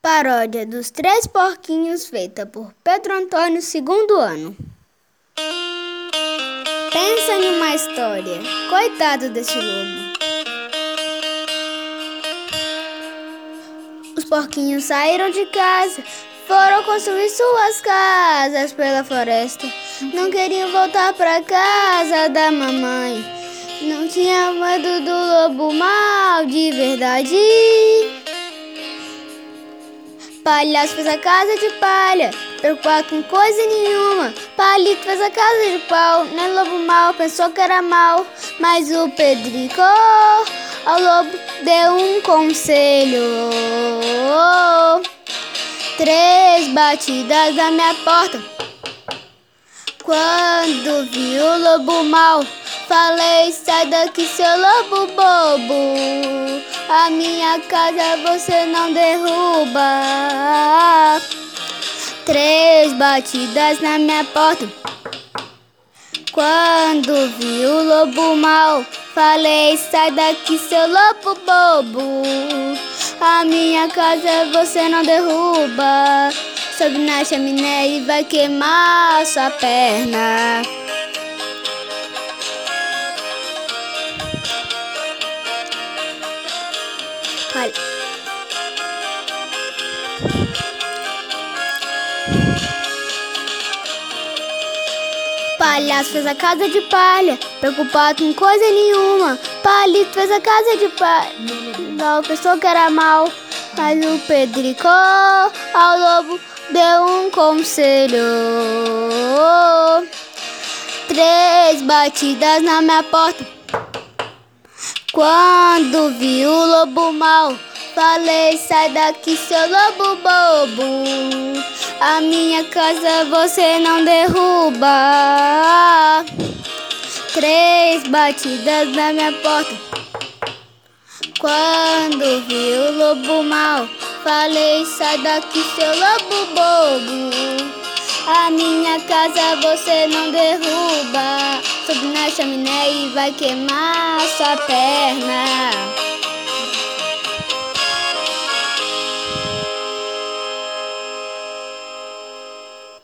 Paródia dos Três Porquinhos, feita por Pedro Antônio, segundo ano. Pensa em uma história, coitado desse lobo. Os porquinhos saíram de casa, foram construir suas casas pela floresta. Não queriam voltar pra casa da mamãe. Não tinha medo do lobo mal de verdade. Palhaço fez a casa de palha, preocupado com coisa nenhuma. Palito fez a casa de pau, nem lobo mal, pensou que era mal. Mas o Pedrico ao lobo deu um conselho. Três batidas na minha porta. Quando vi o lobo mal, falei: sai daqui, seu lobo bobo. A minha casa você não derruba. Três batidas na minha porta. Quando vi o lobo mal, falei: sai daqui, seu lobo bobo. A minha casa você não derruba. Sobe na chaminé e vai queimar sua perna. Olha. Palhaço fez a casa de palha, preocupado com coisa nenhuma. Palito fez a casa de palha, não pensou que era mal. Mas o Pedrico ao lobo deu um conselho. Três batidas na minha porta. Quando vi o lobo mal, falei: sai daqui, seu lobo bobo. A minha casa você não derruba. Três batidas na minha porta. Quando vi o lobo mal, falei: sai daqui, seu lobo bobo. A minha casa você não derruba. Sobe na chaminé e vai queimar sua perna.